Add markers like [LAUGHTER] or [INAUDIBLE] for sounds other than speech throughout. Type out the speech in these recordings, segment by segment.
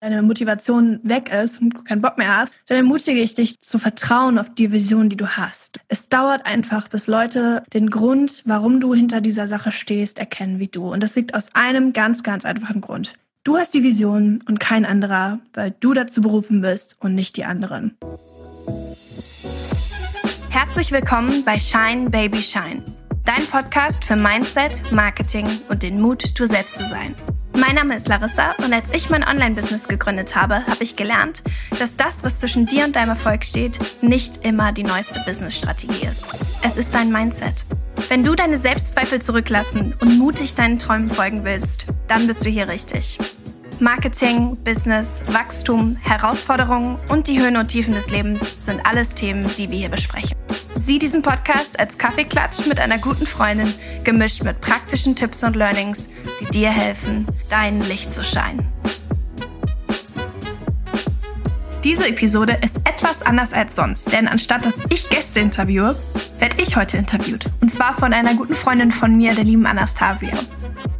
deine Motivation weg ist und du keinen Bock mehr hast, dann ermutige ich dich zu vertrauen auf die Vision, die du hast. Es dauert einfach, bis Leute den Grund, warum du hinter dieser Sache stehst, erkennen wie du. Und das liegt aus einem ganz, ganz einfachen Grund. Du hast die Vision und kein anderer, weil du dazu berufen bist und nicht die anderen. Herzlich willkommen bei Shine Baby Shine, dein Podcast für Mindset, Marketing und den Mut, du selbst zu sein. Mein Name ist Larissa und als ich mein Online-Business gegründet habe, habe ich gelernt, dass das, was zwischen dir und deinem Erfolg steht, nicht immer die neueste Business-Strategie ist. Es ist dein Mindset. Wenn du deine Selbstzweifel zurücklassen und mutig deinen Träumen folgen willst, dann bist du hier richtig. Marketing, Business, Wachstum, Herausforderungen und die Höhen und Tiefen des Lebens sind alles Themen, die wir hier besprechen. Sieh diesen Podcast als Kaffeeklatsch mit einer guten Freundin, gemischt mit praktischen Tipps und Learnings, die dir helfen, dein Licht zu scheinen. Diese Episode ist etwas anders als sonst, denn anstatt dass ich Gäste interviewe, werde ich heute interviewt. Und zwar von einer guten Freundin von mir, der lieben Anastasia.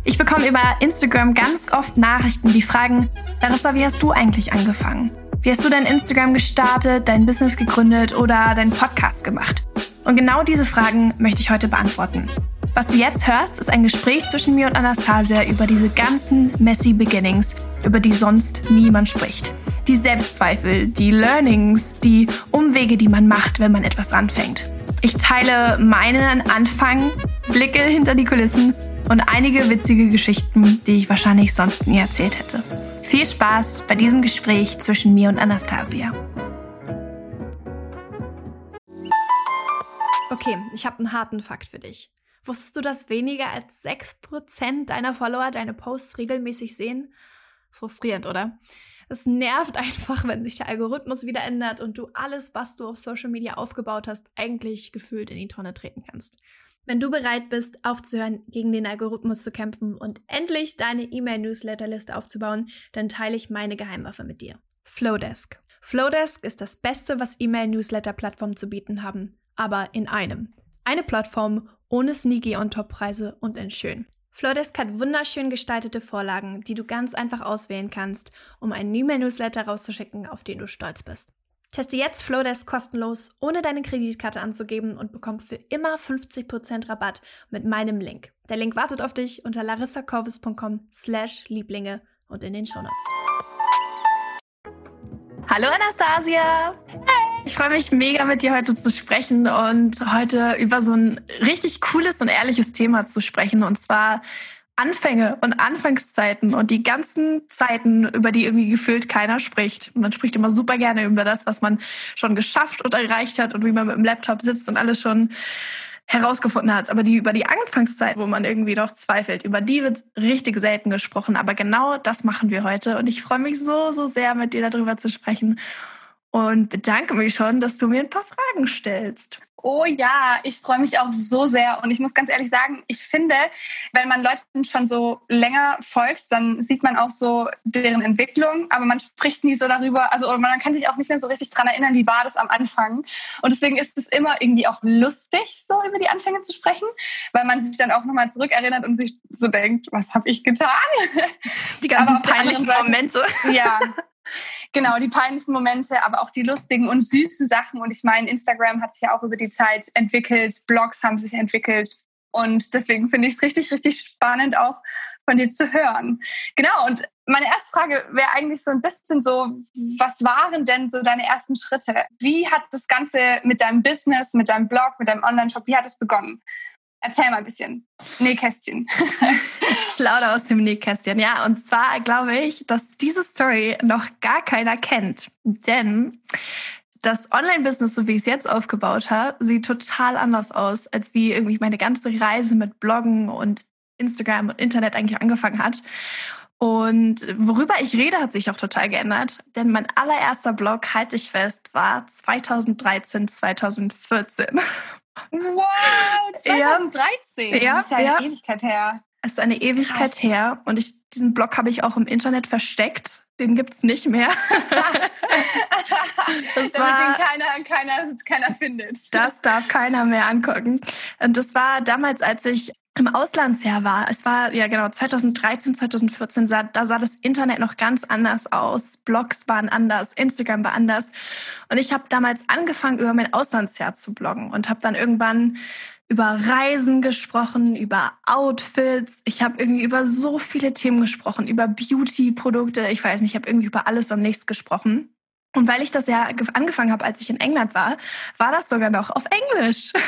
Ich bekomme über Instagram ganz oft Nachrichten, die fragen, Larissa, wie hast du eigentlich angefangen? Wie hast du dein Instagram gestartet, dein Business gegründet oder deinen Podcast gemacht? Und genau diese Fragen möchte ich heute beantworten. Was du jetzt hörst, ist ein Gespräch zwischen mir und Anastasia über diese ganzen messy Beginnings, über die sonst niemand spricht. Die Selbstzweifel, die Learnings, die Umwege, die man macht, wenn man etwas anfängt. Ich teile meinen Anfang, Blicke hinter die Kulissen und einige witzige Geschichten, die ich wahrscheinlich sonst nie erzählt hätte. Viel Spaß bei diesem Gespräch zwischen mir und Anastasia. Okay, ich habe einen harten Fakt für dich. Wusstest du, dass weniger als 6% deiner Follower deine Posts regelmäßig sehen? Frustrierend, oder? Es nervt [LAUGHS] einfach, wenn sich der Algorithmus wieder ändert und du alles, was du auf Social Media aufgebaut hast, eigentlich gefühlt in die Tonne treten kannst. Wenn du bereit bist, aufzuhören, gegen den Algorithmus zu kämpfen und endlich deine E-Mail-Newsletterliste aufzubauen, dann teile ich meine Geheimwaffe mit dir. Flowdesk. Flowdesk ist das Beste, was E-Mail-Newsletter-Plattformen zu bieten haben, aber in einem. Eine Plattform ohne sneaky On-Top-Preise und in schön. Flowdesk hat wunderschön gestaltete Vorlagen, die du ganz einfach auswählen kannst, um einen E-Mail-Newsletter rauszuschicken, auf den du stolz bist. Teste jetzt Flowdesk kostenlos, ohne deine Kreditkarte anzugeben und bekomm für immer 50% Rabatt mit meinem Link. Der Link wartet auf dich unter larissacorvus.com slash Lieblinge und in den Shownotes. Hallo Anastasia! Hey! Ich freue mich mega mit dir heute zu sprechen und heute über so ein richtig cooles und ehrliches Thema zu sprechen und zwar Anfänge und Anfangszeiten und die ganzen Zeiten, über die irgendwie gefühlt keiner spricht. Man spricht immer super gerne über das, was man schon geschafft und erreicht hat und wie man mit dem Laptop sitzt und alles schon herausgefunden hat. Aber die über die Anfangszeit, wo man irgendwie noch zweifelt, über die wird richtig selten gesprochen. Aber genau das machen wir heute. Und ich freue mich so, so sehr, mit dir darüber zu sprechen und bedanke mich schon, dass du mir ein paar Fragen stellst. Oh ja, ich freue mich auch so sehr. Und ich muss ganz ehrlich sagen, ich finde, wenn man Leuten schon so länger folgt, dann sieht man auch so deren Entwicklung, aber man spricht nie so darüber. Also man kann sich auch nicht mehr so richtig dran erinnern, wie war das am Anfang. Und deswegen ist es immer irgendwie auch lustig, so über die Anfänge zu sprechen, weil man sich dann auch nochmal zurückerinnert und sich so denkt, was habe ich getan? Die ganzen peinlichen Momente. Ja, [LAUGHS] Genau, die peinlichen Momente, aber auch die lustigen und süßen Sachen. Und ich meine, Instagram hat sich ja auch über die Zeit entwickelt, Blogs haben sich entwickelt. Und deswegen finde ich es richtig, richtig spannend, auch von dir zu hören. Genau, und meine erste Frage wäre eigentlich so ein bisschen so, was waren denn so deine ersten Schritte? Wie hat das Ganze mit deinem Business, mit deinem Blog, mit deinem Online-Shop, wie hat es begonnen? Erzähl mal ein bisschen. Nähkästchen. [LAUGHS] ich plaudere aus dem Nähkästchen. Ja, und zwar glaube ich, dass diese Story noch gar keiner kennt. Denn das Online-Business, so wie ich es jetzt aufgebaut habe, sieht total anders aus, als wie irgendwie meine ganze Reise mit Bloggen und Instagram und Internet eigentlich angefangen hat. Und worüber ich rede, hat sich auch total geändert. Denn mein allererster Blog, halte ich fest, war 2013, 2014. Wow, 2013. Ja, das ist ja eine ja. Ewigkeit her. Es ist eine Ewigkeit Krass. her und ich, diesen Blog habe ich auch im Internet versteckt. Den gibt es nicht mehr. [LAUGHS] das Damit war, ihn keiner, keiner, keiner findet. Das darf keiner mehr angucken. Und das war damals, als ich im Auslandsjahr war. Es war ja genau 2013, 2014, sah, da sah das Internet noch ganz anders aus. Blogs waren anders, Instagram war anders. Und ich habe damals angefangen, über mein Auslandsjahr zu bloggen und habe dann irgendwann über Reisen gesprochen, über Outfits. Ich habe irgendwie über so viele Themen gesprochen, über Beauty-Produkte. Ich weiß nicht, ich habe irgendwie über alles und nichts gesprochen. Und weil ich das ja angefangen habe, als ich in England war, war das sogar noch auf Englisch. [LAUGHS]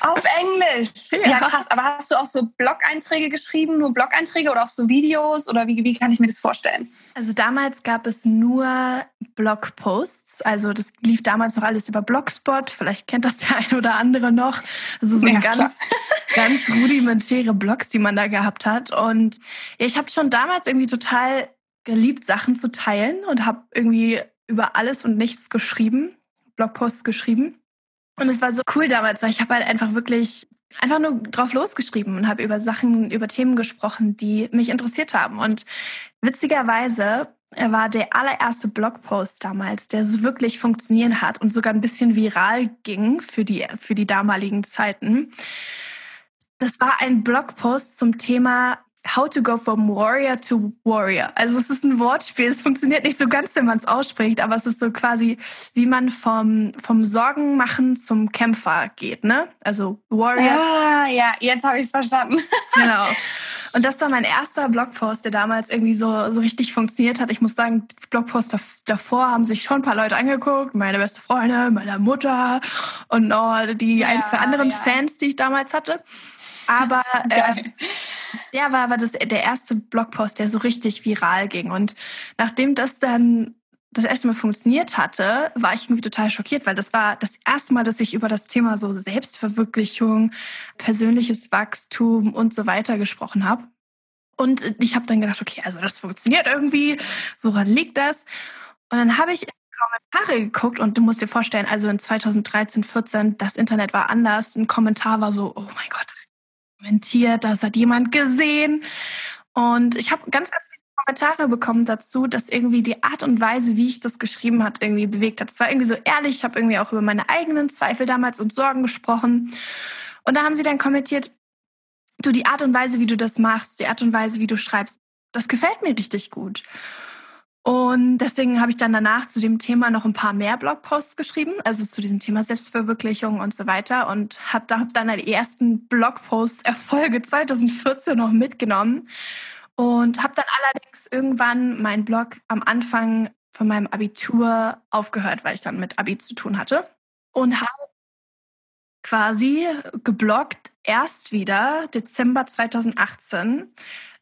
Auf Englisch? Ja. ja, krass. Aber hast du auch so Blog-Einträge geschrieben, nur Blog-Einträge oder auch so Videos? Oder wie, wie kann ich mir das vorstellen? Also damals gab es nur Blogposts. Also das lief damals noch alles über Blogspot. Vielleicht kennt das der eine oder andere noch. Also so ja, ganz, ganz rudimentäre Blogs, die man da gehabt hat. Und ja, ich habe schon damals irgendwie total geliebt, Sachen zu teilen und habe irgendwie über alles und nichts geschrieben, Blogposts geschrieben. Und es war so cool damals, weil ich habe halt einfach wirklich einfach nur drauf losgeschrieben und habe über Sachen, über Themen gesprochen, die mich interessiert haben. Und witzigerweise war der allererste Blogpost damals, der so wirklich funktionieren hat und sogar ein bisschen viral ging für die, für die damaligen Zeiten. Das war ein Blogpost zum Thema How to go from warrior to warrior. Also es ist ein Wortspiel. Es funktioniert nicht so ganz, wenn man es ausspricht, aber es ist so quasi, wie man vom, vom Sorgen machen zum Kämpfer geht, ne? Also Warrior. Ah, ja, jetzt habe ich es verstanden. [LAUGHS] genau. Und das war mein erster Blogpost, der damals irgendwie so, so richtig funktioniert hat. Ich muss sagen, Blogpost davor haben sich schon ein paar Leute angeguckt. Meine beste Freundin, meine Mutter und oh, die ja, ein, zwei anderen ja. Fans, die ich damals hatte. Aber [LAUGHS] äh, der war aber das, der erste Blogpost, der so richtig viral ging. Und nachdem das dann das erste Mal funktioniert hatte, war ich irgendwie total schockiert, weil das war das erste Mal, dass ich über das Thema so Selbstverwirklichung, persönliches Wachstum und so weiter gesprochen habe. Und ich habe dann gedacht, okay, also das funktioniert irgendwie. Woran liegt das? Und dann habe ich Kommentare geguckt und du musst dir vorstellen, also in 2013, 14, das Internet war anders. Ein Kommentar war so, oh mein Gott, kommentiert, das hat jemand gesehen. Und ich habe ganz, ganz viele Kommentare bekommen dazu, dass irgendwie die Art und Weise, wie ich das geschrieben hat, irgendwie bewegt hat. Es war irgendwie so ehrlich. Ich habe irgendwie auch über meine eigenen Zweifel damals und Sorgen gesprochen. Und da haben sie dann kommentiert, du, die Art und Weise, wie du das machst, die Art und Weise, wie du schreibst, das gefällt mir richtig gut. Und deswegen habe ich dann danach zu dem Thema noch ein paar mehr Blogposts geschrieben, also zu diesem Thema Selbstverwirklichung und so weiter. Und habe da hab dann die ersten Blogpost-Erfolge 2014 noch mitgenommen. Und habe dann allerdings irgendwann meinen Blog am Anfang von meinem Abitur aufgehört, weil ich dann mit Abi zu tun hatte. Und habe quasi gebloggt erst wieder Dezember 2018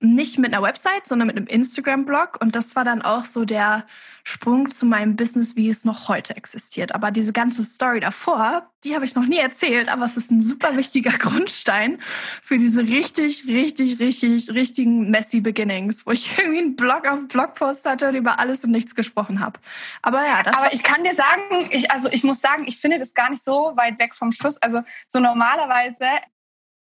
nicht mit einer Website, sondern mit einem Instagram-Blog. Und das war dann auch so der Sprung zu meinem Business, wie es noch heute existiert. Aber diese ganze Story davor, die habe ich noch nie erzählt, aber es ist ein super wichtiger [LAUGHS] Grundstein für diese richtig, richtig, richtig, richtigen messy Beginnings, wo ich [LAUGHS] irgendwie einen Blog auf Blogpost hatte und über alles und nichts gesprochen habe. Aber ja, das Aber ich kann dir sagen, ich, also ich muss sagen, ich finde das gar nicht so weit weg vom Schuss. Also so normalerweise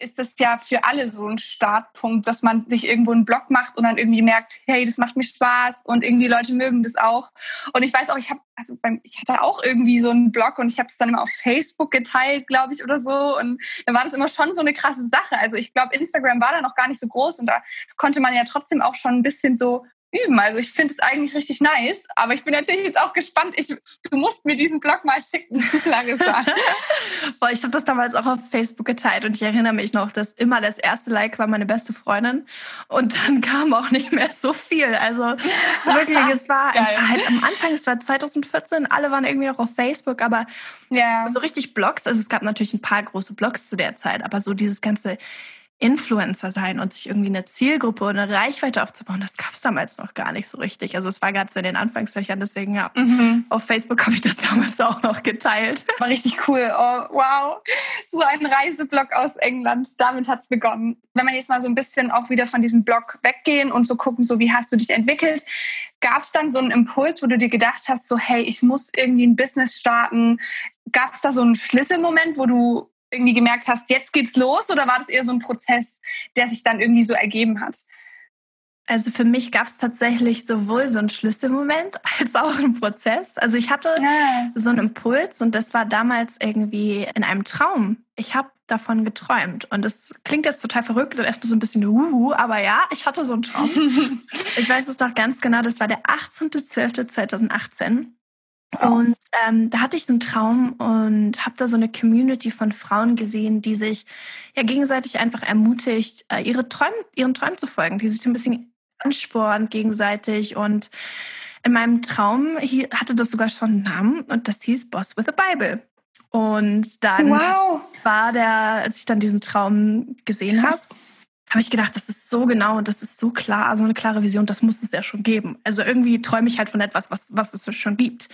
ist das ja für alle so ein Startpunkt, dass man sich irgendwo einen Blog macht und dann irgendwie merkt, hey, das macht mir Spaß und irgendwie Leute mögen das auch. Und ich weiß auch, ich habe, also beim, ich hatte auch irgendwie so einen Blog und ich habe es dann immer auf Facebook geteilt, glaube ich, oder so. Und dann war das immer schon so eine krasse Sache. Also ich glaube, Instagram war da noch gar nicht so groß und da konnte man ja trotzdem auch schon ein bisschen so üben. Also ich finde es eigentlich richtig nice, aber ich bin natürlich jetzt auch gespannt. Ich, du musst mir diesen Blog mal schicken, [LAUGHS] lange [LAUGHS] Boah, ich habe das damals auch auf Facebook geteilt und ich erinnere mich noch, dass immer das erste Like war meine beste Freundin und dann [LAUGHS] kam auch nicht mehr so viel. Also wirklich, es war, es war halt am Anfang, es war 2014, alle waren irgendwie noch auf Facebook, aber ja. so richtig Blogs, also es gab natürlich ein paar große Blogs zu der Zeit, aber so dieses ganze Influencer sein und sich irgendwie eine Zielgruppe und eine Reichweite aufzubauen, das gab es damals noch gar nicht so richtig. Also es war gerade so in den Anfangslöchern, deswegen ja, mhm. auf Facebook habe ich das damals auch noch geteilt. War richtig cool. Oh, wow. So ein Reiseblog aus England. Damit hat es begonnen. Wenn man jetzt mal so ein bisschen auch wieder von diesem Blog weggehen und so gucken, so wie hast du dich entwickelt, gab es dann so einen Impuls, wo du dir gedacht hast, so hey, ich muss irgendwie ein Business starten? Gab es da so einen Schlüsselmoment, wo du irgendwie gemerkt hast, jetzt geht's los oder war das eher so ein Prozess, der sich dann irgendwie so ergeben hat? Also für mich gab es tatsächlich sowohl so einen Schlüsselmoment [LAUGHS] als auch einen Prozess. Also ich hatte ja. so einen Impuls und das war damals irgendwie in einem Traum. ich habe davon geträumt. Und das klingt jetzt total verrückt und erstmal so ein bisschen uhu, aber ja, ich hatte so einen Traum. [LAUGHS] ich weiß es noch ganz genau, das war der 18.12.2018. Und ähm, da hatte ich so einen Traum und habe da so eine Community von Frauen gesehen, die sich ja gegenseitig einfach ermutigt, äh, ihre Träume, ihren Träumen zu folgen, die sich ein bisschen ansporen gegenseitig. Und in meinem Traum hatte das sogar schon einen Namen und das hieß Boss with a Bible. Und dann wow. war der, als ich dann diesen Traum gesehen habe, habe ich gedacht, das ist so genau und das ist so klar, so eine klare Vision, das muss es ja schon geben. Also irgendwie träume ich halt von etwas, was, was es schon gibt.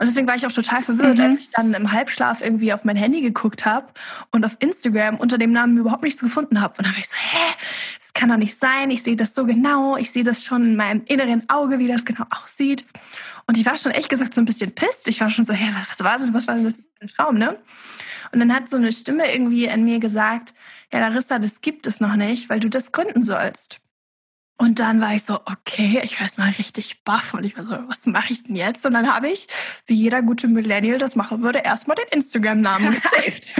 Und deswegen war ich auch total verwirrt, mhm. als ich dann im Halbschlaf irgendwie auf mein Handy geguckt habe und auf Instagram unter dem Namen überhaupt nichts gefunden habe. Und dann war ich so, hä, das kann doch nicht sein. Ich sehe das so genau. Ich sehe das schon in meinem inneren Auge, wie das genau aussieht. Und ich war schon echt gesagt so ein bisschen pisst. Ich war schon so, hä, was, was war das? Was war das für ein Traum, ne? Und dann hat so eine Stimme irgendwie in mir gesagt, ja, Larissa, das gibt es noch nicht, weil du das gründen sollst. Und dann war ich so, okay, ich war jetzt mal richtig baff und ich war so, was mache ich denn jetzt? Und dann habe ich, wie jeder gute Millennial das machen würde, erstmal den Instagram-Namen [LAUGHS] gesaved.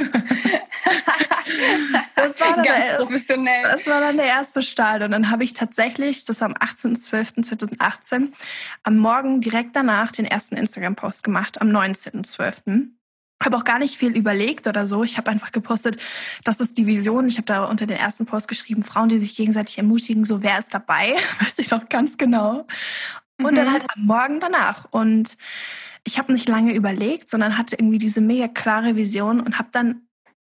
das, war dann Ganz der, professionell. das war dann der erste Start. Und dann habe ich tatsächlich, das war am 18.12.2018, am Morgen direkt danach den ersten Instagram-Post gemacht, am 19.12 habe auch gar nicht viel überlegt oder so. Ich habe einfach gepostet, das ist die Vision. Ich habe da unter den ersten Post geschrieben, Frauen, die sich gegenseitig ermutigen, so wer ist dabei, [LAUGHS] weiß ich noch ganz genau. Und mhm. dann halt am Morgen danach. Und ich habe nicht lange überlegt, sondern hatte irgendwie diese mega klare Vision und habe dann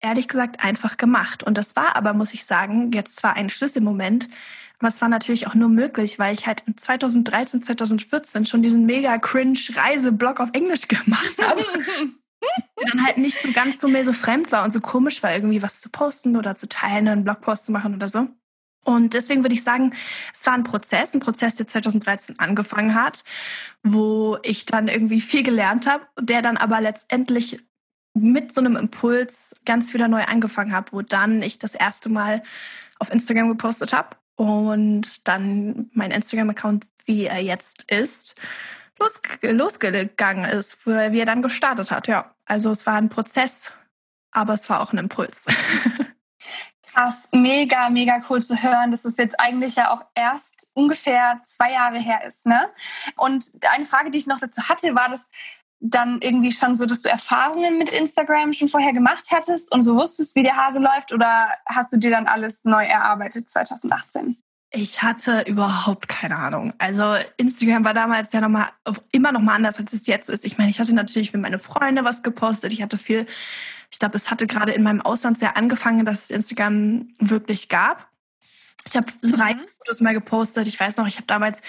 ehrlich gesagt einfach gemacht. Und das war aber, muss ich sagen, jetzt zwar ein Schlüsselmoment, aber es war natürlich auch nur möglich, weil ich halt in 2013, 2014 schon diesen mega cringe Reiseblog auf Englisch [LAUGHS] gemacht habe. [LAUGHS] dann halt nicht so ganz so mehr so fremd war und so komisch war, irgendwie was zu posten oder zu teilen, einen Blogpost zu machen oder so. Und deswegen würde ich sagen, es war ein Prozess, ein Prozess, der 2013 angefangen hat, wo ich dann irgendwie viel gelernt habe, der dann aber letztendlich mit so einem Impuls ganz wieder neu angefangen habe, wo dann ich das erste Mal auf Instagram gepostet habe und dann mein Instagram-Account, wie er jetzt ist, los, losgegangen ist, wie er dann gestartet hat. Ja, also es war ein Prozess, aber es war auch ein Impuls. [LAUGHS] Krass, mega, mega cool zu hören, dass es jetzt eigentlich ja auch erst ungefähr zwei Jahre her ist. Ne? Und eine Frage, die ich noch dazu hatte, war das dann irgendwie schon so, dass du Erfahrungen mit Instagram schon vorher gemacht hattest und so wusstest, wie der Hase läuft oder hast du dir dann alles neu erarbeitet 2018? Ich hatte überhaupt keine Ahnung. Also Instagram war damals ja noch mal, immer noch mal anders, als es jetzt ist. Ich meine, ich hatte natürlich für meine Freunde was gepostet. Ich hatte viel, ich glaube, es hatte gerade in meinem Ausland sehr angefangen, dass es Instagram wirklich gab. Ich habe so mhm. Reizfotos mal gepostet. Ich weiß noch, ich habe damals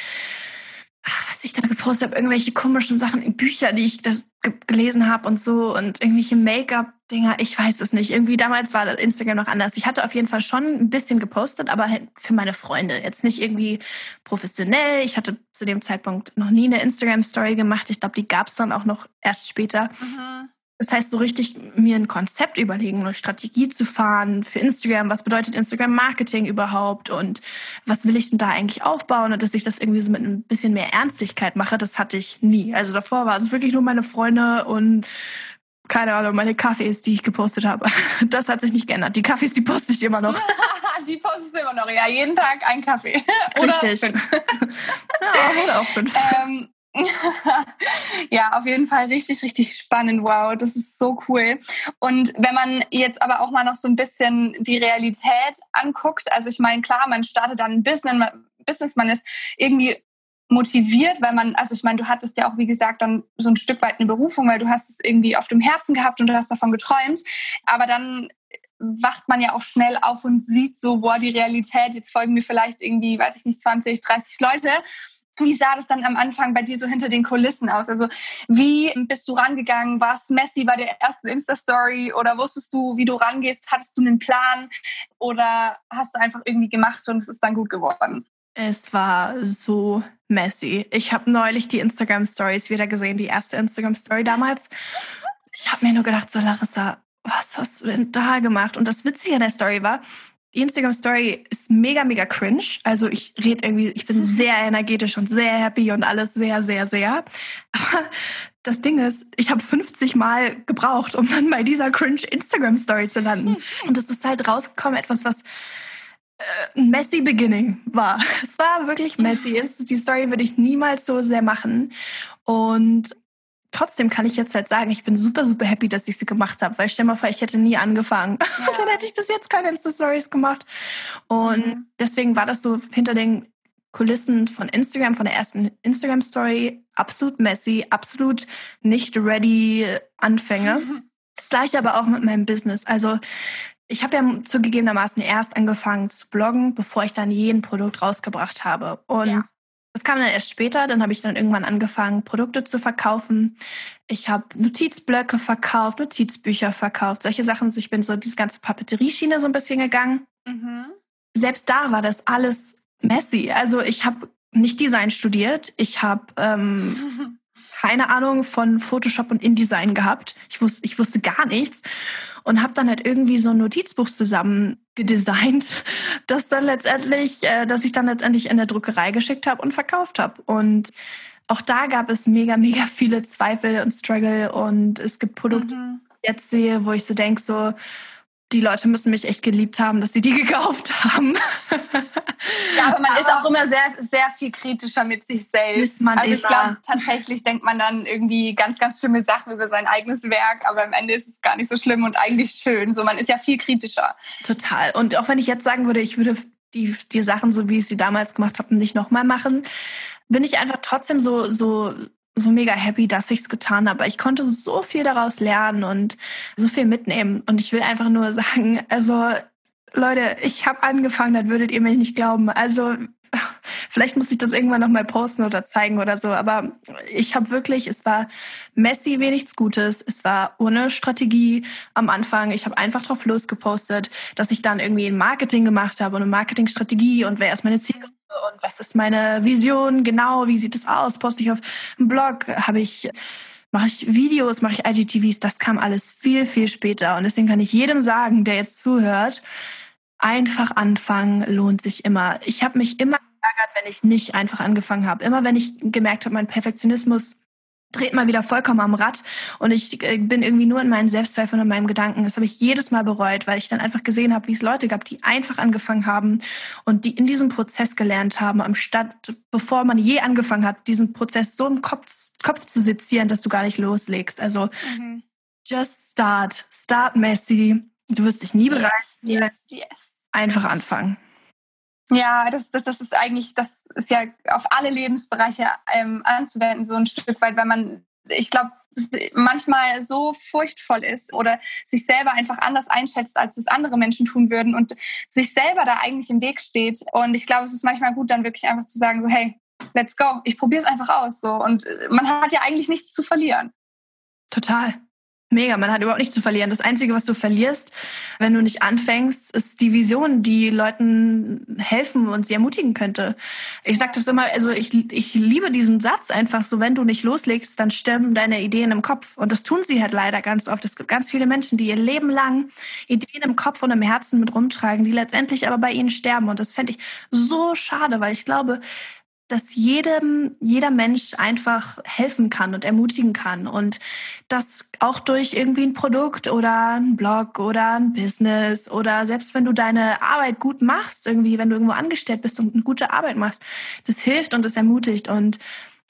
was ich da gepostet habe, irgendwelche komischen Sachen, Bücher, die ich das gelesen habe und so und irgendwelche Make-up-Dinger, ich weiß es nicht. Irgendwie damals war Instagram noch anders. Ich hatte auf jeden Fall schon ein bisschen gepostet, aber halt für meine Freunde. Jetzt nicht irgendwie professionell. Ich hatte zu dem Zeitpunkt noch nie eine Instagram-Story gemacht. Ich glaube, die gab es dann auch noch erst später. Mhm. Das heißt, so richtig mir ein Konzept überlegen, eine Strategie zu fahren für Instagram. Was bedeutet Instagram-Marketing überhaupt? Und was will ich denn da eigentlich aufbauen? Und dass ich das irgendwie so mit ein bisschen mehr Ernstigkeit mache, das hatte ich nie. Also davor war es wirklich nur meine Freunde und keine Ahnung, meine Kaffees, die ich gepostet habe. [LAUGHS] Das hat sich nicht geändert. Die Kaffees, die poste ich immer noch. [LAUGHS] die postest du immer noch, ja. Jeden Tag ein Kaffee. [LAUGHS] Oder Richtig. Fünf. ja, oder auch fünf. Ähm, [LAUGHS] ja, auf jeden Fall richtig, richtig spannend. Wow, das ist so cool. Und wenn man jetzt aber auch mal noch so ein bisschen die Realität anguckt, also ich meine, klar, man startet dann ein Business, Business, man ist irgendwie motiviert, weil man, also ich meine, du hattest ja auch, wie gesagt, dann so ein Stück weit eine Berufung, weil du hast es irgendwie auf dem Herzen gehabt und du hast davon geträumt. Aber dann wacht man ja auch schnell auf und sieht so, boah, die Realität, jetzt folgen mir vielleicht irgendwie, weiß ich nicht, 20, 30 Leute. Wie sah das dann am Anfang bei dir so hinter den Kulissen aus? Also wie bist du rangegangen? War es messy bei der ersten Insta-Story oder wusstest du, wie du rangehst? Hattest du einen Plan oder hast du einfach irgendwie gemacht und es ist dann gut geworden? Es war so messy. Ich habe neulich die Instagram-Stories wieder gesehen, die erste Instagram-Story damals. Ich habe mir nur gedacht, so Larissa, was hast du denn da gemacht? Und das Witzige an der Story war, die Instagram Story ist mega, mega cringe. Also ich rede irgendwie, ich bin sehr energetisch und sehr happy und alles sehr, sehr, sehr. Aber das Ding ist, ich habe 50 Mal gebraucht, um dann bei dieser cringe Instagram Story zu landen. Und es ist halt rausgekommen, etwas, was äh, ein messy beginning war. Es war wirklich messy. die Story würde ich niemals so sehr machen. Und trotzdem kann ich jetzt halt sagen, ich bin super, super happy, dass ich sie gemacht habe, weil stell mal vor, ich hätte nie angefangen. [LAUGHS] Ja. dann hätte ich bis jetzt keine Insta-Stories gemacht. Und mhm. deswegen war das so hinter den Kulissen von Instagram, von der ersten Instagram-Story, absolut messy, absolut nicht ready Anfänge. [LAUGHS] Das gleiche aber auch mit meinem Business. Also ich habe ja zugegebenermaßen erst angefangen zu bloggen, bevor ich dann jeden Produkt rausgebracht habe. Und ja. Das kam dann erst später. Dann habe ich dann irgendwann angefangen, Produkte zu verkaufen. Ich habe Notizblöcke verkauft, Notizbücher verkauft, solche Sachen. Ich bin so diese ganze Papeterieschiene so ein bisschen gegangen. Mhm. Selbst da war das alles messy. Also ich habe nicht Design studiert. Ich habe ähm, [LAUGHS] keine Ahnung von Photoshop und InDesign gehabt. Ich wusste, ich wusste gar nichts und habe dann halt irgendwie so ein Notizbuch zusammen gedesignt, [LAUGHS] das dann letztendlich, äh, dass ich dann letztendlich in der Druckerei geschickt habe und verkauft habe. Und auch da gab es mega, mega viele Zweifel und Struggle und es gibt Produkte, mhm. die ich jetzt sehe, wo ich so denke, so, die Leute müssen mich echt geliebt haben, dass sie die [LAUGHS] gekauft haben. Ja, aber man aber ist auch immer sehr, sehr viel kritischer mit sich selbst. also ich glaube, tatsächlich denkt man dann irgendwie ganz, ganz schlimme Sachen über sein eigenes Werk, aber am Ende ist es gar nicht so schlimm und eigentlich schön. So, man ist ja viel kritischer. Total. Und auch wenn ich jetzt sagen würde, ich würde die, die Sachen, so wie ich sie damals gemacht habe, nicht nochmal machen, bin ich einfach trotzdem so, so, so mega happy, dass ich es getan habe. Ich konnte so viel daraus lernen und so viel mitnehmen. Und ich will einfach nur sagen, also Leute, ich habe angefangen, das würdet ihr mir nicht glauben. Also [LAUGHS] vielleicht muss ich das irgendwann noch mal posten oder zeigen oder so. Aber ich habe wirklich, es war messy wie nichts Gutes. Es war ohne Strategie am Anfang. Ich habe einfach drauf losgepostet, dass ich dann irgendwie ein Marketing gemacht habe und eine Marketingstrategie und wer ist meine Zielgruppe und was ist meine Vision genau, wie sieht es aus, poste ich auf einem Blog, habe ich mache ich Videos, mache ich IGTVs, das kam alles viel, viel später. Und deswegen kann ich jedem sagen, der jetzt zuhört, einfach anfangen lohnt sich immer. Ich habe mich immer geärgert, wenn ich nicht einfach angefangen habe. Immer wenn ich gemerkt habe, mein Perfektionismus dreht mal wieder vollkommen am Rad und ich äh, bin irgendwie nur in meinen Selbstzweifeln und meinen Gedanken. Das habe ich jedes Mal bereut, weil ich dann einfach gesehen habe, wie es Leute gab, die einfach angefangen haben und die in diesem Prozess gelernt haben, anstatt, bevor man je angefangen hat, diesen Prozess so im Kopf, Kopf zu sezieren, dass du gar nicht loslegst. Also mhm. just start, start messy. Du wirst dich nie. Yes, yes, yes. Einfach anfangen. Ja, das, das, das ist eigentlich, das ist ja auf alle Lebensbereiche ähm, anzuwenden, so ein Stück weit, weil man, ich glaube, manchmal so furchtvoll ist oder sich selber einfach anders einschätzt, als es andere Menschen tun würden und sich selber da eigentlich im Weg steht. Und ich glaube, es ist manchmal gut, dann wirklich einfach zu sagen, so, hey, let's go, ich probiere es einfach aus. So. Und äh, man hat ja eigentlich nichts zu verlieren. Total. Mega, man hat überhaupt nichts zu verlieren. Das Einzige, was du verlierst, wenn du nicht anfängst, ist die Vision, die Leuten helfen und sie ermutigen könnte. Ich sage das immer, also ich, ich liebe diesen Satz einfach so, wenn du nicht loslegst, dann sterben deine Ideen im Kopf. Und das tun sie halt leider ganz oft. Es gibt ganz viele Menschen, die ihr Leben lang Ideen im Kopf und im Herzen mit rumtragen, die letztendlich aber bei ihnen sterben. Und das fände ich so schade, weil ich glaube, dass jedem, jeder Mensch einfach helfen kann und ermutigen kann. Und das auch durch irgendwie ein Produkt oder ein Blog oder ein Business oder selbst wenn du deine Arbeit gut machst, irgendwie, wenn du irgendwo angestellt bist und eine gute Arbeit machst, das hilft und das ermutigt. Und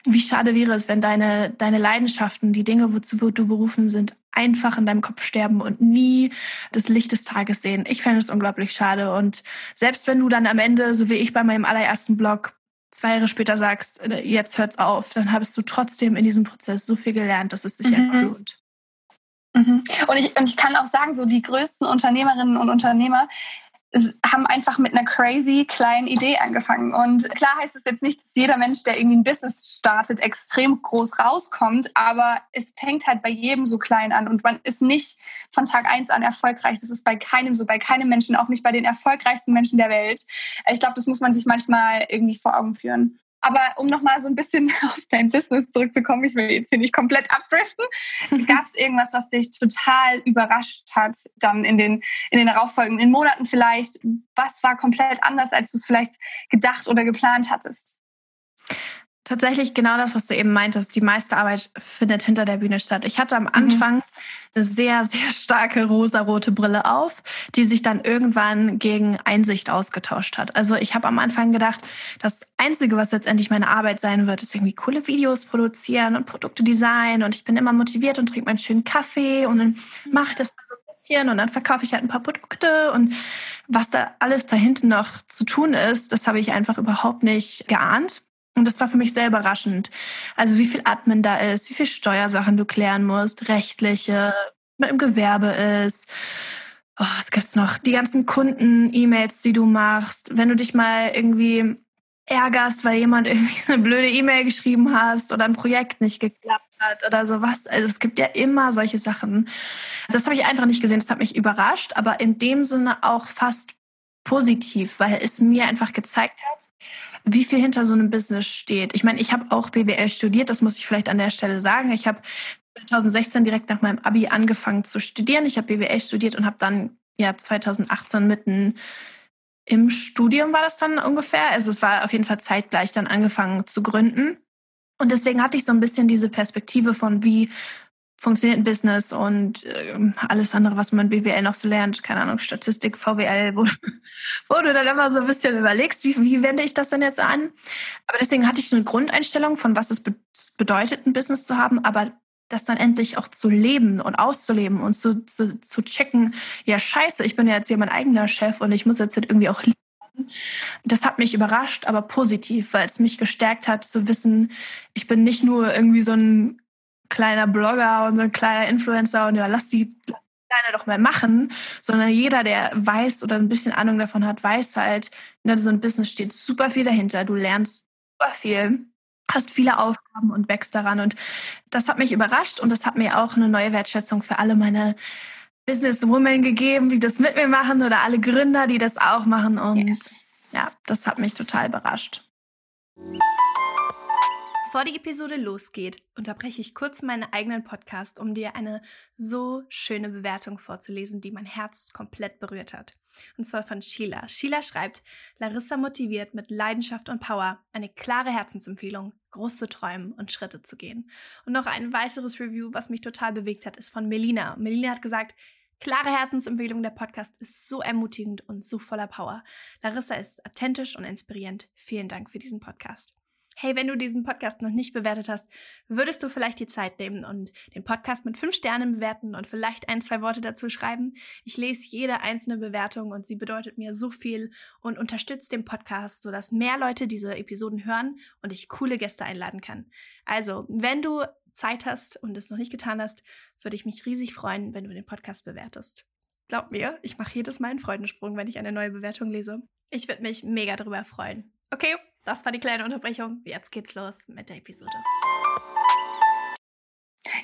wie schade wäre es, wenn deine, deine Leidenschaften, die Dinge, wozu du berufen sind, einfach in deinem Kopf sterben und nie das Licht des Tages sehen. Ich fände es unglaublich schade. Und selbst wenn du dann am Ende, so wie ich bei meinem allerersten Blog, zwei Jahre später sagst, äh, jetzt hört's auf, dann hast du trotzdem in diesem Prozess so viel gelernt, dass es sich mhm. lohnt. Mhm. Und, ich, und ich kann auch sagen, so die größten Unternehmerinnen und Unternehmer, haben einfach mit einer crazy kleinen Idee angefangen. Und klar heißt es jetzt nicht, dass jeder Mensch, der irgendwie ein Business startet, extrem groß rauskommt, aber es fängt halt bei jedem so klein an und man ist nicht von Tag eins an erfolgreich. Das ist bei keinem so, bei keinem Menschen, auch nicht bei den erfolgreichsten Menschen der Welt. Ich glaube, das muss man sich manchmal irgendwie vor Augen führen. Aber um nochmal so ein bisschen [LAUGHS] auf dein Business zurückzukommen, ich will jetzt hier nicht komplett abdriften, gab es irgendwas, was dich total überrascht hat, dann in den, in den darauffolgenden Monaten vielleicht? Was war komplett anders, als du es vielleicht gedacht oder geplant hattest? Tatsächlich genau das, was du eben meintest. Die meiste Arbeit findet hinter der Bühne statt. Ich hatte am mhm. Anfang mhm. eine sehr, sehr starke rosarote Brille auf, die sich dann irgendwann gegen Einsicht ausgetauscht hat. Also ich habe am Anfang gedacht, das Einzige, was letztendlich meine Arbeit sein wird, ist irgendwie coole Videos produzieren und Produkte designen. Und ich bin immer motiviert und trinke meinen schönen Kaffee und dann mache ich das so ein bisschen und dann verkaufe ich halt ein paar Produkte. Und was da alles dahinter noch zu tun ist, das habe ich einfach überhaupt nicht geahnt. Und das war für mich sehr überraschend. Also wie viel Admin da ist, wie viel Steuersachen du klären musst, rechtliche, mit dem Gewerbe ist. Oh, was gibt's noch? Die ganzen Kunden-E-Mails, die du machst. Wenn du dich mal irgendwie ärgerst, weil jemand [LAUGHS] irgendwie eine blöde E-Mail geschrieben hast oder ein Projekt nicht geklappt hat oder sowas. Also es gibt ja immer solche Sachen. Das habe ich einfach nicht gesehen. Das hat mich überrascht, aber in dem Sinne auch fast positiv, weil es mir einfach gezeigt hat, wie viel hinter so einem Business steht. Ich meine, ich habe auch BWL studiert, das muss ich vielleicht an der Stelle sagen. Ich habe 2016 direkt nach meinem Abi angefangen zu studieren. Ich habe BWL studiert und habe dann ja 2018 mitten im Studium war das dann ungefähr. Also es war auf jeden Fall zeitgleich dann angefangen zu gründen. Und deswegen hatte ich so ein bisschen diese Perspektive von, wie funktioniert ein Business und äh, alles andere, was man BWL noch so lernt, keine Ahnung, Statistik, VWL, wo, [LAUGHS] wo du dann immer so ein bisschen überlegst, wie, wie wende ich das denn jetzt an? Aber deswegen hatte ich eine Grundeinstellung von, was es be bedeutet, ein Business zu haben, aber das dann endlich auch zu leben und auszuleben und zu, zu, zu checken, ja scheiße, ich bin ja jetzt hier mein eigener Chef und ich muss jetzt irgendwie auch. Das hat mich überrascht, aber positiv, weil es mich gestärkt hat zu wissen, ich bin nicht nur irgendwie so ein kleiner Blogger und so ein kleiner Influencer und ja, lass die, lass die Kleine doch mal machen, sondern jeder, der weiß oder ein bisschen Ahnung davon hat, weiß halt, in so ein Business steht super viel dahinter. Du lernst super viel, hast viele Aufgaben und wächst daran. Und das hat mich überrascht und das hat mir auch eine neue Wertschätzung für alle meine Businesswomen gegeben, die das mit mir machen oder alle Gründer, die das auch machen. Und yes. ja, das hat mich total überrascht. Bevor die Episode losgeht, unterbreche ich kurz meinen eigenen Podcast, um dir eine so schöne Bewertung vorzulesen, die mein Herz komplett berührt hat. Und zwar von Sheila. Sheila schreibt, Larissa motiviert mit Leidenschaft und Power eine klare Herzensempfehlung, groß zu träumen und Schritte zu gehen. Und noch ein weiteres Review, was mich total bewegt hat, ist von Melina. Melina hat gesagt, Klare Herzensempfehlung, der Podcast ist so ermutigend und so voller Power. Larissa ist authentisch und inspirierend. Vielen Dank für diesen Podcast. Hey, wenn du diesen Podcast noch nicht bewertet hast, würdest du vielleicht die Zeit nehmen und den Podcast mit fünf Sternen bewerten und vielleicht ein, zwei Worte dazu schreiben? Ich lese jede einzelne Bewertung und sie bedeutet mir so viel und unterstützt den Podcast, sodass mehr Leute diese Episoden hören und ich coole Gäste einladen kann. Also, wenn du Zeit hast und es noch nicht getan hast, würde ich mich riesig freuen, wenn du den Podcast bewertest. Glaub mir, ich mache jedes Mal einen Freudensprung, wenn ich eine neue Bewertung lese. Ich würde mich mega darüber freuen. Okay, das war die kleine Unterbrechung. Jetzt geht's los mit der Episode.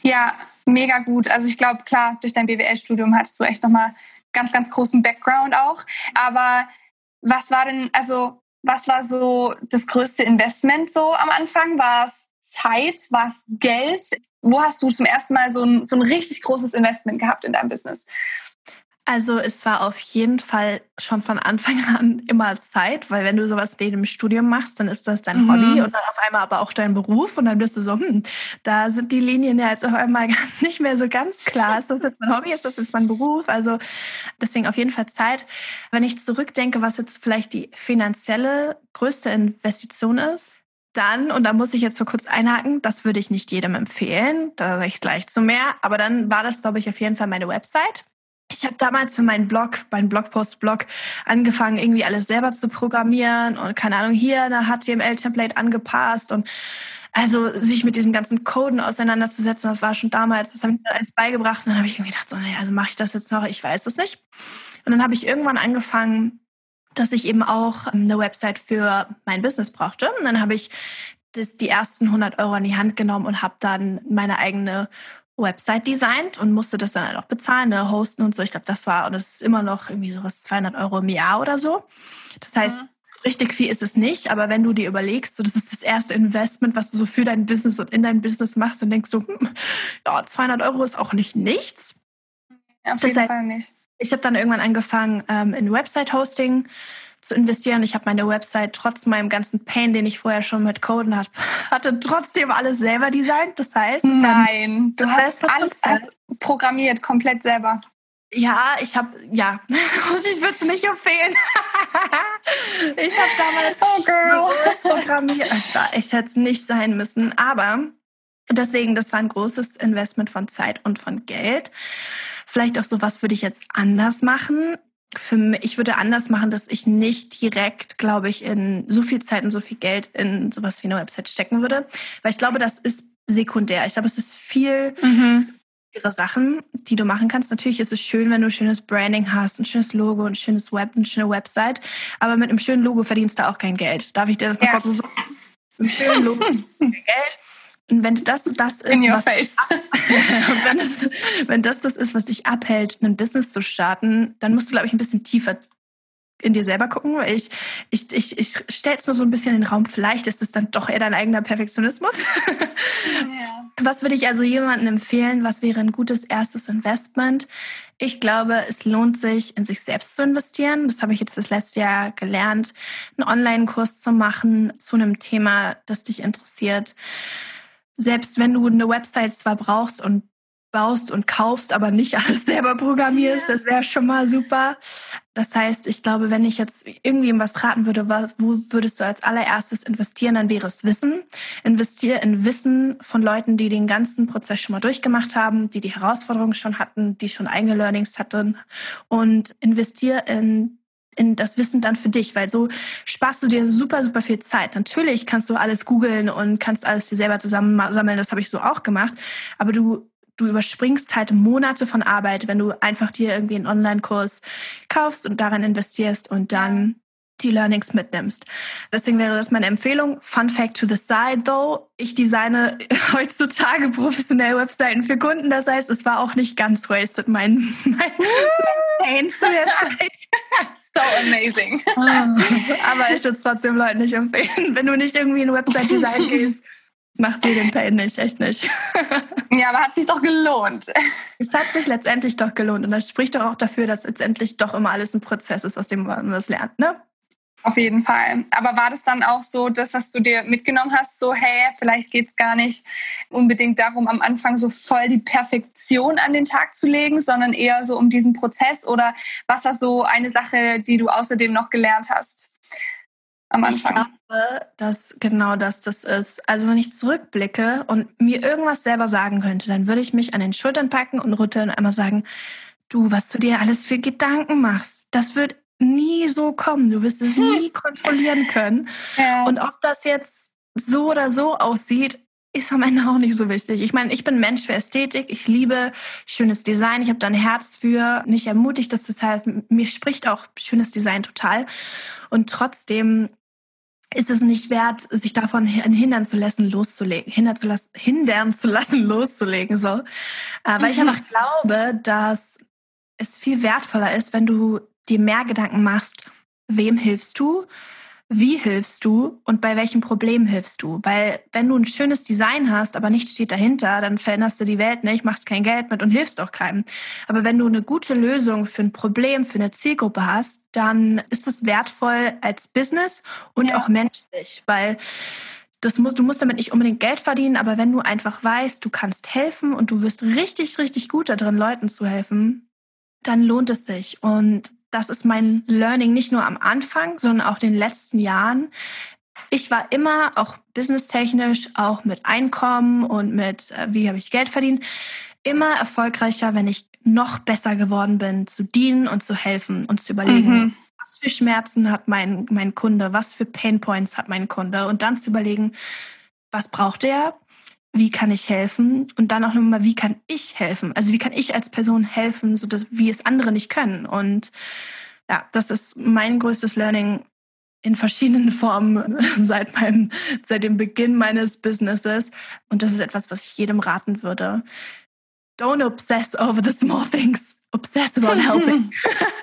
Ja, mega gut. Also ich glaube, klar, durch dein BWL-Studium hattest du echt nochmal ganz, ganz großen Background auch. Aber was war denn, also was war so das größte Investment so am Anfang? War es Zeit? War es Geld? Wo hast du zum ersten Mal so ein, so ein richtig großes Investment gehabt in deinem Business? Also es war auf jeden Fall schon von Anfang [LAUGHS] an immer Zeit, weil wenn du sowas neben dem Studium machst, dann ist das dein mhm. Hobby und dann auf einmal aber auch dein Beruf und dann bist du so, hm, da sind die Linien ja jetzt auf einmal [LAUGHS] nicht mehr so ganz klar. Ist das jetzt mein Hobby? Ist das jetzt mein Beruf? Also deswegen auf jeden Fall Zeit. Wenn ich zurückdenke, was jetzt vielleicht die finanzielle größte Investition ist, dann, und da muss ich jetzt so kurz einhaken, das würde ich nicht jedem empfehlen, da sage ich gleich zu mehr, aber dann war das, glaube ich, auf jeden Fall meine Website ich habe damals für meinen Blog, meinen Blogpost-Blog, angefangen, irgendwie alles selber zu programmieren und keine Ahnung, hier eine HTML-Template angepasst und also sich mit diesem ganzen Coden auseinanderzusetzen, das war schon damals, das habe ich mir alles beigebracht. Und dann habe ich irgendwie gedacht, so, naja, also mache ich das jetzt noch, ich weiß es nicht. Und dann habe ich irgendwann angefangen, dass ich eben auch eine Website für mein Business brauchte. Und dann habe ich das, die ersten 100 Euro in die Hand genommen und habe dann meine eigene Website designt und musste das dann halt auch bezahlen, ne, hosten und so. Ich glaube, das war, und das ist immer noch irgendwie sowas 200 Euro im Jahr oder so. Das heißt, ja. richtig viel ist es nicht, aber wenn du dir überlegst, so das ist das erste Investment, was du so für dein Business und in dein Business machst, dann denkst du, hm, ja, 200 Euro ist auch nicht nichts. Ja, auf jeden Deshalb, Fall nicht. Ich habe dann irgendwann angefangen ähm, in Website-Hosting zu investieren. Ich habe meine Website trotz meinem ganzen Pain, den ich vorher schon mit Coden hat, [LAUGHS] hatte, trotzdem alles selber designt. Das heißt, nein, du hast alles programmiert, komplett selber. Ja, ich habe, ja, [LAUGHS] und ich würde es nicht empfehlen. [LAUGHS] ich habe damals oh girl. programmiert. Es war, ich hätte es nicht sein müssen, aber deswegen, das war ein großes Investment von Zeit und von Geld. Vielleicht auch so, was würde ich jetzt anders machen? Für mich, ich würde anders machen, dass ich nicht direkt, glaube ich, in so viel Zeit und so viel Geld in sowas wie eine Website stecken würde. Weil ich glaube, das ist sekundär. Ich glaube, es ist viel mhm ihre Sachen, die du machen kannst. Natürlich ist es schön, wenn du schönes Branding hast, ein schönes Logo, ein schönes Web, eine schöne Website. Aber mit einem schönen Logo verdienst du auch kein Geld. Darf ich dir das ja. mal kurz so sagen? Mit einem schönen Logo [LAUGHS] Geld. Und wenn das das ist, was dich, [LAUGHS] wenn, das, wenn das das ist, was dich abhält, ein Business zu starten, dann musst du, glaube ich, ein bisschen tiefer in dir selber gucken. Ich, ich, ich, ich stelle es mir so ein bisschen in den Raum, vielleicht ist es dann doch eher dein eigener Perfektionismus. [LAUGHS] Ja. Was würde ich also jemandem empfehlen? Was wäre ein gutes erstes Investment? Ich glaube, es lohnt sich, in sich selbst zu investieren. Das habe ich jetzt das letzte Jahr gelernt, einen Online-Kurs zu machen zu einem Thema, das dich interessiert. Selbst wenn du eine Website zwar brauchst und baust und kaufst, aber nicht [LAUGHS] alles selber programmierst. Das wäre schon mal super. Das heißt, ich glaube, wenn ich jetzt irgendwem was raten würde, was, wo würdest du als allererstes investieren, dann wäre es Wissen. Investier in Wissen von Leuten, die den ganzen Prozess schon mal durchgemacht haben, die die Herausforderungen schon hatten, die schon eigene Learnings hatten und investier in in das Wissen dann für dich, weil so sparst du dir super, super viel Zeit. Natürlich kannst du alles googeln und kannst alles dir selber zusammensammeln, das habe ich so auch gemacht, aber du du überspringst halt Monate von Arbeit, wenn du einfach dir irgendwie einen Online-Kurs kaufst und daran investierst und dann die Learnings mitnimmst. Deswegen wäre das meine Empfehlung. Fun Fact to the side, though. Ich designe [LAUGHS] heutzutage professionell Webseiten für Kunden. Das heißt, es war auch nicht ganz wasted, mein, [LAUGHS] mein, Pain zu der Zeit. [LAUGHS] so amazing. Aber ich würde es trotzdem Leuten nicht empfehlen. Wenn du nicht irgendwie in Website-Design gehst, Macht dir den Pain nicht, echt nicht. ja, aber hat sich doch gelohnt. Es hat sich letztendlich doch gelohnt. Und das spricht doch auch dafür, dass letztendlich doch immer alles ein Prozess ist, aus dem man das lernt, ne? Auf jeden Fall. Aber war das dann auch so, das, was du dir mitgenommen hast, so, hey, vielleicht geht es gar nicht unbedingt darum, am Anfang so voll die Perfektion an den Tag zu legen, sondern eher so um diesen Prozess? Oder was war so eine Sache, die du außerdem noch gelernt hast? am Anfang. Ich glaube, dass genau das das ist. Also wenn ich zurückblicke und mir irgendwas selber sagen könnte, dann würde ich mich an den Schultern packen und rütteln und einmal sagen, du, was du dir alles für Gedanken machst, das wird nie so kommen. Du wirst es nie kontrollieren können. [LAUGHS] Ja. Und ob das jetzt so oder so aussieht, ist am Ende auch nicht so wichtig. Ich meine, ich bin Mensch für Ästhetik. Ich liebe schönes Design. Ich habe da ein Herz für. Mich ermutigt das total. Mir spricht auch schönes Design total. Und trotzdem ist es nicht wert, sich davon hindern zu lassen, loszulegen, hindern zu lassen, hindern zu lassen, [LAUGHS] loszulegen, so. Äh, weil ich mhm. einfach glaube, dass es viel wertvoller ist, wenn du dir mehr Gedanken machst, wem hilfst du, wie hilfst du und bei welchem Problem hilfst du? Weil wenn du ein schönes Design hast, aber nichts steht dahinter, dann veränderst du die Welt nicht, machst kein Geld mit und hilfst auch keinem. Aber wenn du eine gute Lösung für ein Problem, für eine Zielgruppe hast, dann ist es wertvoll als Business und ja. auch menschlich, weil das muss, du musst damit nicht unbedingt Geld verdienen, aber wenn du einfach weißt, du kannst helfen und du wirst richtig, richtig gut darin, Leuten zu helfen, dann lohnt es sich. Und das ist mein Learning nicht nur am Anfang, sondern auch in den letzten Jahren. Ich war immer auch businesstechnisch, auch mit Einkommen und mit, äh, wie habe ich Geld verdient, immer erfolgreicher, wenn ich noch besser geworden bin, zu dienen und zu helfen und zu überlegen, mhm. was für Schmerzen hat mein, mein Kunde, was für Painpoints hat mein Kunde und dann zu überlegen, was braucht er, wie kann ich helfen und dann auch nochmal, wie kann ich helfen? Also wie kann ich als Person helfen, so dass, wie es andere nicht können? Und ja, das ist mein größtes Learning in verschiedenen [LAUGHS] Formen [LAUGHS] seit meinem, seit dem Beginn meines Businesses. Und das ist etwas, was ich jedem raten würde. Don't obsess over the small things. Obsess about helping.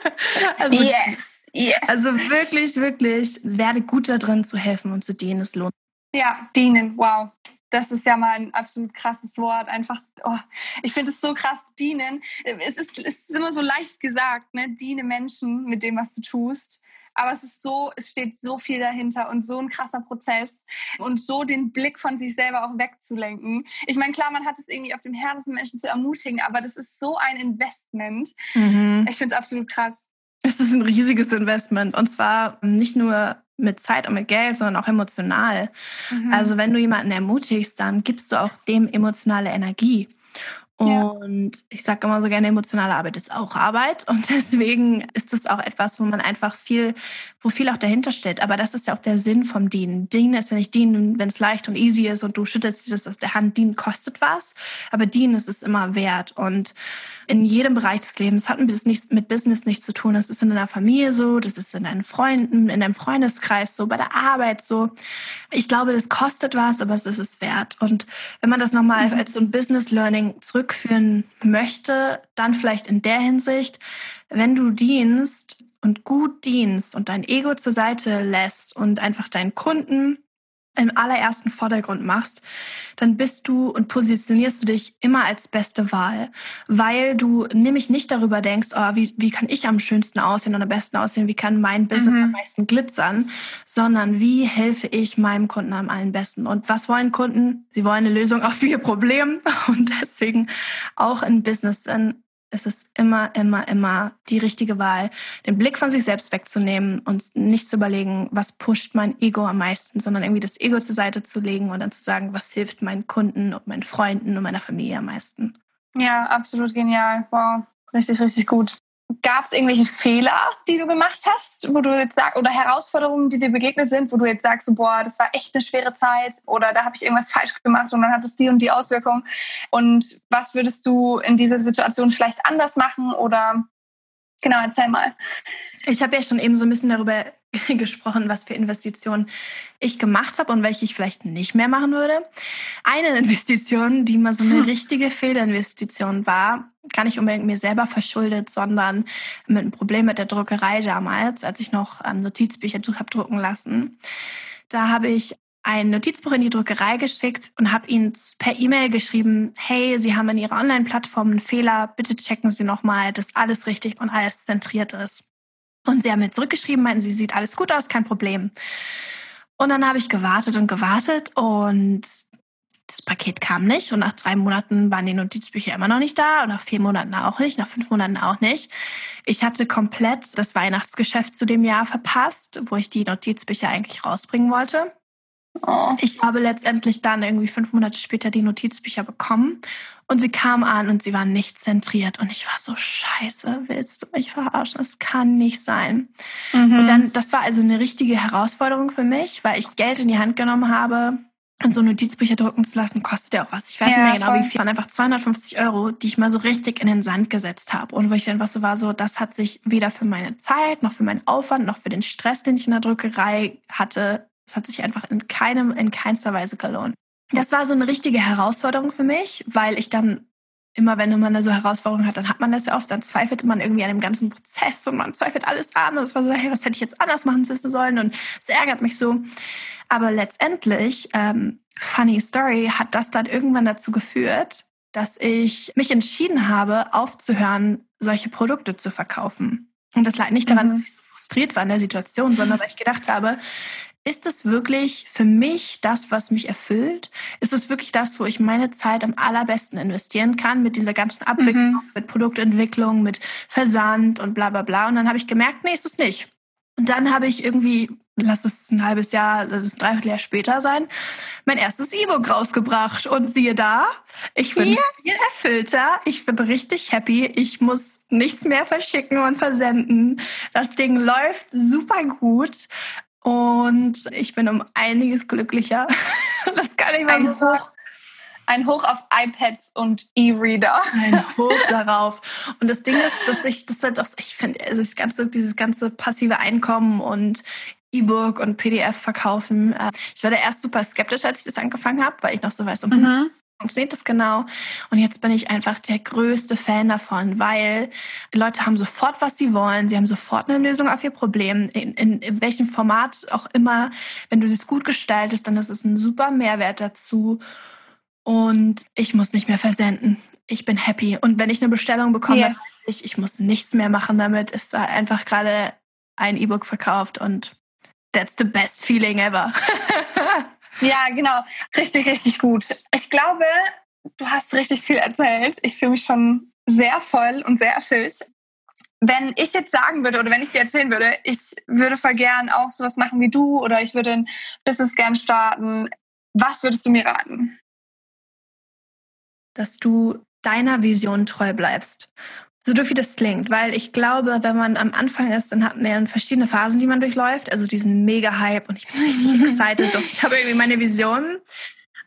[LAUGHS] also, yes. yes. Also wirklich, wirklich, werde gut darin zu helfen und zu dienen. Es lohnt. Ja, dienen, wow. Das ist ja mal ein absolut krasses Wort. Einfach, oh, ich finde es so krass, dienen. Es ist, es ist immer so leicht gesagt, ne? Diene Menschen mit dem, was du tust. Aber es ist so, es steht so viel dahinter und so ein krasser Prozess und so den Blick von sich selber auch wegzulenken. Ich meine, klar, man hat es irgendwie auf dem Herzen, Menschen zu ermutigen, aber das ist so ein Investment. Mhm. Ich finde es absolut krass. Es ist ein riesiges Investment und zwar nicht nur mit Zeit und mit Geld, sondern auch emotional. Mhm. Also wenn du jemanden ermutigst, dann gibst du auch dem emotionale Energie. Und ja. ich sage immer so gerne, emotionale Arbeit ist auch Arbeit. Und [LAUGHS] deswegen ist das auch etwas, wo man einfach viel, wo viel auch dahinter steht. Aber das ist ja auch der Sinn vom Dienen. Dienen ist ja nicht dienen, wenn es leicht und easy ist und du schüttelst dir das aus der Hand. Dienen kostet was, aber dienen ist es immer wert. Und in jedem Bereich des Lebens hat nichts mit Business nichts zu tun. Das ist in deiner Familie so, das ist in deinen Freunden, in deinem Freundeskreis so, bei der Arbeit so. Ich glaube, das kostet was, aber es ist es wert. Und wenn man das nochmal mhm. als so ein Business Learning zurück zurückführen möchte, dann vielleicht in der Hinsicht, wenn du dienst und gut dienst und dein Ego zur Seite lässt und einfach deinen Kunden im allerersten Vordergrund machst, dann bist du und positionierst du dich immer als beste Wahl, weil du nämlich nicht darüber denkst, oh, wie, wie kann ich am schönsten aussehen und am besten aussehen, wie kann mein Business mhm. am meisten glitzern, sondern wie helfe ich meinem Kunden am allerbesten. Und was wollen Kunden? Sie wollen eine Lösung auf ihr Problem [LAUGHS] und deswegen auch in Business in es ist immer, immer, immer die richtige Wahl, den Blick von sich selbst wegzunehmen und nicht zu überlegen, was pusht mein Ego am meisten, sondern irgendwie das Ego zur Seite zu legen und dann zu sagen, was hilft meinen Kunden und meinen Freunden und meiner Familie am meisten. Ja, absolut genial. Wow, richtig, richtig gut. Gab es irgendwelche Fehler, die du gemacht hast, wo du jetzt sagst, oder Herausforderungen, die dir begegnet sind, wo du jetzt sagst, so, boah, das war echt eine schwere Zeit oder da habe ich irgendwas [LAUGHS] falsch gemacht und dann hat es die und die Auswirkung. Und was würdest du in dieser Situation vielleicht anders machen oder genau, erzähl mal. Ich habe ja schon eben so ein bisschen darüber [LAUGHS] gesprochen, was für Investitionen ich gemacht habe und welche ich vielleicht nicht mehr machen würde. Eine [LAUGHS] Investition, die mal so eine hm. richtige Fehlinvestition war, gar nicht unbedingt mir selber verschuldet, sondern mit einem Problem mit der Druckerei damals, als ich noch ähm, Notizbücher habe drucken lassen. Da habe ich ein Notizbuch in die Druckerei geschickt und habe ihnen per E-Mail geschrieben, hey, Sie haben in Ihrer Online-Plattform einen Fehler, bitte checken Sie nochmal, dass alles richtig und alles zentriert ist. Und sie haben mir zurückgeschrieben, meinten, sie sieht alles gut aus, kein Problem. Und dann habe ich gewartet und gewartet und das Paket kam nicht. Und nach drei Monaten waren die Notizbücher immer noch nicht da und nach vier Monaten auch nicht, nach fünf Monaten auch nicht. Ich hatte komplett das Weihnachtsgeschäft zu dem Jahr verpasst, wo ich die Notizbücher eigentlich rausbringen wollte. Oh. Ich habe letztendlich dann irgendwie fünf Monate später die Notizbücher bekommen und sie kam an und sie war nicht zentriert und ich war so scheiße, willst du mich verarschen? Das kann nicht sein. Mhm. Und dann, das war also eine richtige Herausforderung für mich, weil ich Geld in die Hand genommen habe. Und so Notizbücher drucken zu lassen, kostet ja auch was. Ich weiß ja, nicht mehr genau, voll. wie viel. Das waren einfach 250 Euro, die ich mal so richtig in den Sand gesetzt habe. Und wo ich einfach so war, so, das hat sich weder für meine Zeit, noch für meinen Aufwand, noch für den Stress, den ich in der Druckerei hatte, das hat sich einfach in keinem, in keinster Weise gelohnt. Das war so eine richtige Herausforderung für mich, weil ich dann immer, wenn man so Herausforderungen hat, dann hat man das ja oft, dann zweifelt man irgendwie an dem ganzen Prozess und man zweifelt alles an. Und es war so, hey, was hätte ich jetzt anders machen sollen? Und es ärgert mich so. Aber letztendlich, ähm, funny story, hat das dann irgendwann dazu geführt, dass ich mich entschieden habe, aufzuhören, solche Produkte zu verkaufen. Und das lag nicht daran, mhm. dass ich so frustriert war in der Situation, sondern weil ich gedacht habe, ist es wirklich für mich das, was mich erfüllt? Ist es wirklich das, wo ich meine Zeit am allerbesten investieren kann mit dieser ganzen Abwicklung, mhm. mit Produktentwicklung, mit Versand und bla bla bla? Und dann habe ich gemerkt, nee, ist es nicht. Und dann habe ich irgendwie, lass es ein halbes Jahr, lass es ein Dreivierteljahr später sein, mein erstes E-Book rausgebracht. Und siehe da, ich bin yes. viel erfüllter, ich bin richtig happy, ich muss nichts mehr verschicken und versenden. Das Ding läuft super gut. Und ich bin um einiges glücklicher. [LAUGHS] das kann ich mal ein so Hoch, ein Hoch auf iPads und E-Reader. Ein [LAUGHS] Hoch darauf. Und das Ding ist, dass ich das halt auch, ich finde, also das ganze, dieses ganze passive Einkommen und E-Book und PDF verkaufen. Äh, ich war da erst super skeptisch, als ich das angefangen habe, weil ich noch so weiß, mhm. Funktioniert das genau? Und jetzt bin ich einfach der größte Fan davon, weil Leute haben sofort, was sie wollen. Sie haben sofort eine Lösung auf ihr Problem. In, in, in welchem Format auch immer. Wenn du das gut gestaltest, dann ist es ein super Mehrwert dazu. Und ich muss nicht mehr versenden. Ich bin happy. Und wenn ich eine Bestellung bekomme, yes. ich, ich muss nichts mehr machen damit. Es ist einfach gerade ein E-Book verkauft und that's the best feeling ever. [LAUGHS] Ja, genau. Richtig, richtig gut. Ich glaube, du hast richtig viel erzählt. Ich fühle mich schon sehr voll und sehr erfüllt. Wenn ich jetzt sagen würde oder wenn ich dir erzählen würde, ich würde voll gern auch sowas machen wie du oder ich würde ein Business gern starten, was würdest du mir raten? Dass du deiner Vision treu bleibst so doof wie das klingt, weil ich glaube, wenn man am Anfang ist, dann hat man verschiedene Phasen, die man durchläuft. Also diesen Mega-Hype und ich bin richtig [LAUGHS] excited und ich habe irgendwie meine Vision.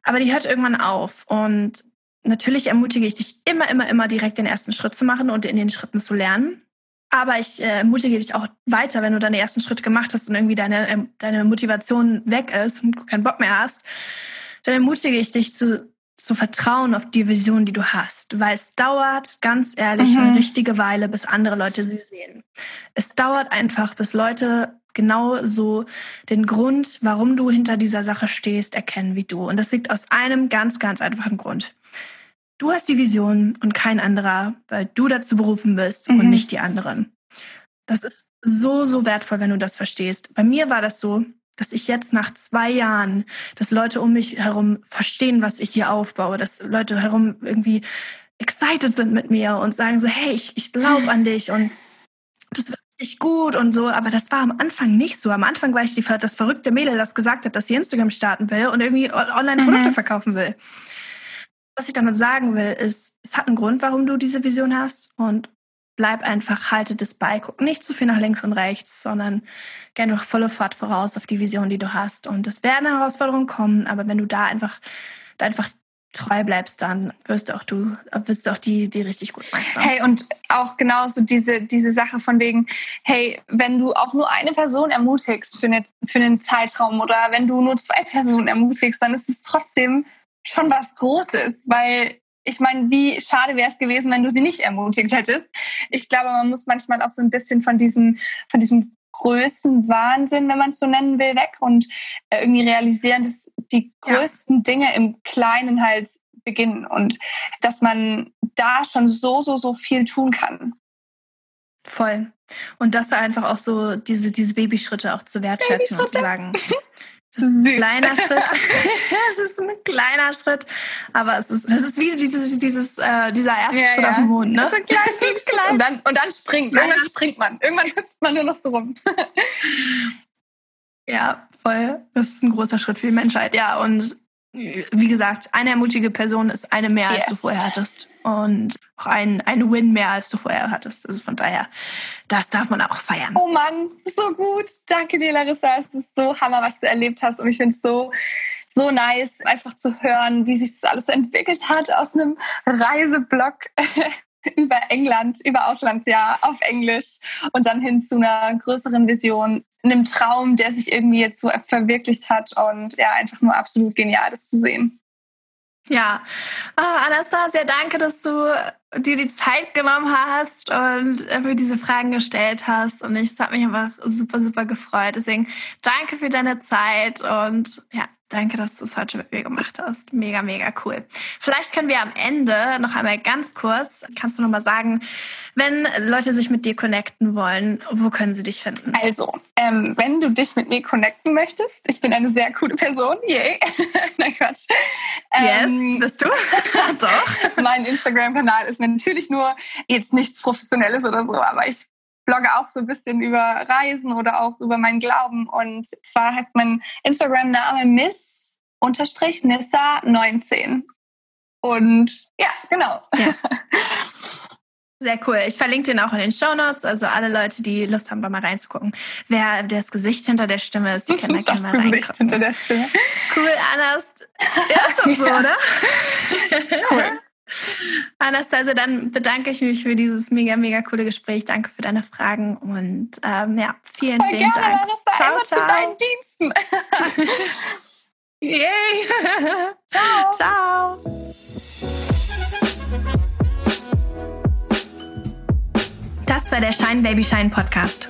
Aber die hört irgendwann auf. Und natürlich ermutige ich dich immer, immer, immer direkt den ersten Schritt zu machen und in den Schritten zu lernen. Aber ich äh, ermutige dich auch weiter, wenn du deinen ersten Schritt gemacht hast und irgendwie deine, äh, deine Motivation weg ist und du keinen Bock mehr hast, dann ermutige ich dich zu zu vertrauen auf die Vision, die du hast, weil es dauert, ganz ehrlich, mhm. eine richtige Weile, bis andere Leute sie sehen. Es dauert einfach, bis Leute genau so den Grund, warum du hinter dieser Sache stehst, erkennen wie du. Und das liegt aus einem ganz, ganz einfachen Grund. Du hast die Vision und kein anderer, weil du dazu berufen bist mhm. und nicht die anderen. Das ist so, so wertvoll, wenn du das verstehst. Bei mir war das so, dass ich jetzt nach zwei Jahren, dass Leute um mich herum verstehen, was ich hier aufbaue, dass Leute herum irgendwie excited sind mit mir und sagen so, hey, ich, ich glaube an dich und das wird richtig gut und so. Aber das war am Anfang nicht so. Am Anfang war ich die, das verrückte Mädel, das gesagt hat, dass sie Instagram starten will und irgendwie online Produkte mhm. verkaufen will. Was ich damit sagen will, ist, es hat einen Grund, warum du diese Vision hast und bleib einfach, halte das bei, guck nicht zu viel nach links und rechts, sondern geh einfach volle Fahrt voraus auf die Vision, die du hast. Und es werden Herausforderungen kommen, aber wenn du da einfach, da einfach treu bleibst, dann wirst du auch du, wirst du auch die, die richtig gut meistern. Hey, und auch genauso diese, diese Sache von wegen, hey, wenn du auch nur eine Person ermutigst für, eine, für einen Zeitraum oder wenn du nur zwei Personen ermutigst, dann ist es trotzdem schon was Großes, weil ich meine, wie schade wäre es gewesen, wenn du sie nicht ermutigt hättest. Ich glaube, man muss manchmal auch so ein bisschen von diesem, von diesem Größenwahnsinn, wenn man es so nennen will, weg und äh, irgendwie realisieren, dass die größten ja. Dinge im Kleinen halt beginnen und dass man da schon so, so, so viel tun kann. Voll. Und dass da einfach auch so diese, diese Babyschritte auch zu wertschätzen und zu sagen, [LAUGHS] Das ist ein Süß. kleiner [LAUGHS] Schritt. [LAUGHS] es ist ein kleiner Schritt. Aber es ist, das ist wie dieses, dieses, äh, dieser erste ja, Schritt ja. auf dem Mond. Ne? So klein, klein. Und, dann, und dann springt. Irgendwann springt man. Irgendwann hüpft man nur noch so rum. [LAUGHS] ja, voll. Das ist ein großer Schritt für die Menschheit. Ja, und wie gesagt, eine ermutige Person ist eine mehr, yes. als du vorher hattest. Und auch ein, ein Win mehr, als du vorher hattest. Also von daher, das darf man auch feiern. Oh Mann, so gut. Danke dir, Larissa. Es ist so Hammer, was du erlebt hast. Und ich finde es so, so nice, einfach zu hören, wie sich das alles entwickelt hat aus einem Reiseblog [LAUGHS] [LAUGHS] über England, über Auslandsjahr auf Englisch und dann hin zu einer größeren Vision, einem Traum, der sich irgendwie jetzt so verwirklicht hat und ja, einfach nur absolut genial, das zu sehen. Ja, oh, Anastasia, danke, dass du dir die Zeit genommen hast und mir diese Fragen gestellt hast. Und ich habe mich einfach super, super gefreut. Deswegen danke für deine Zeit und ja, Danke, dass du es heute mit mir gemacht hast. Mega, mega cool. Vielleicht können wir am Ende noch einmal ganz kurz, kannst du noch mal sagen, wenn Leute sich mit dir connecten wollen, wo können sie dich finden? Also, ähm, wenn du dich mit mir connecten möchtest, ich bin eine sehr coole Person, yay. [LAUGHS] Nein, Quatsch. Ähm, yes, bist du? [LAUGHS] Doch. [LAUGHS] mein Instagram-Kanal ist natürlich nur jetzt nichts Professionelles oder so, aber ich blogge auch so ein bisschen über Reisen oder auch über meinen Glauben. Und zwar heißt mein Instagram-Name Miss unterstrich Nissa 19. Und ja, genau. Yes. [LAUGHS] Sehr cool. Ich verlinke den auch in den Show Notes. Also alle Leute, die Lust haben, da mal reinzugucken. Wer das Gesicht hinter der Stimme ist, die können da [LAUGHS] mal reingucken. hinter der Stimme. Cool, Anna. Ist, ja, [LAUGHS] ist doch so, ja. oder? Cool. Anastasia, dann bedanke ich mich für dieses mega, mega coole Gespräch. Danke für deine Fragen und ähm, ja, vielen, Voll vielen gerne, Dank. Larissa, ciao, immer ciao. zu deinen Diensten. [LAUGHS] [LAUGHS] Yay! ciao! [LAUGHS] Ciao! Das war der Shine Baby Shine Podcast.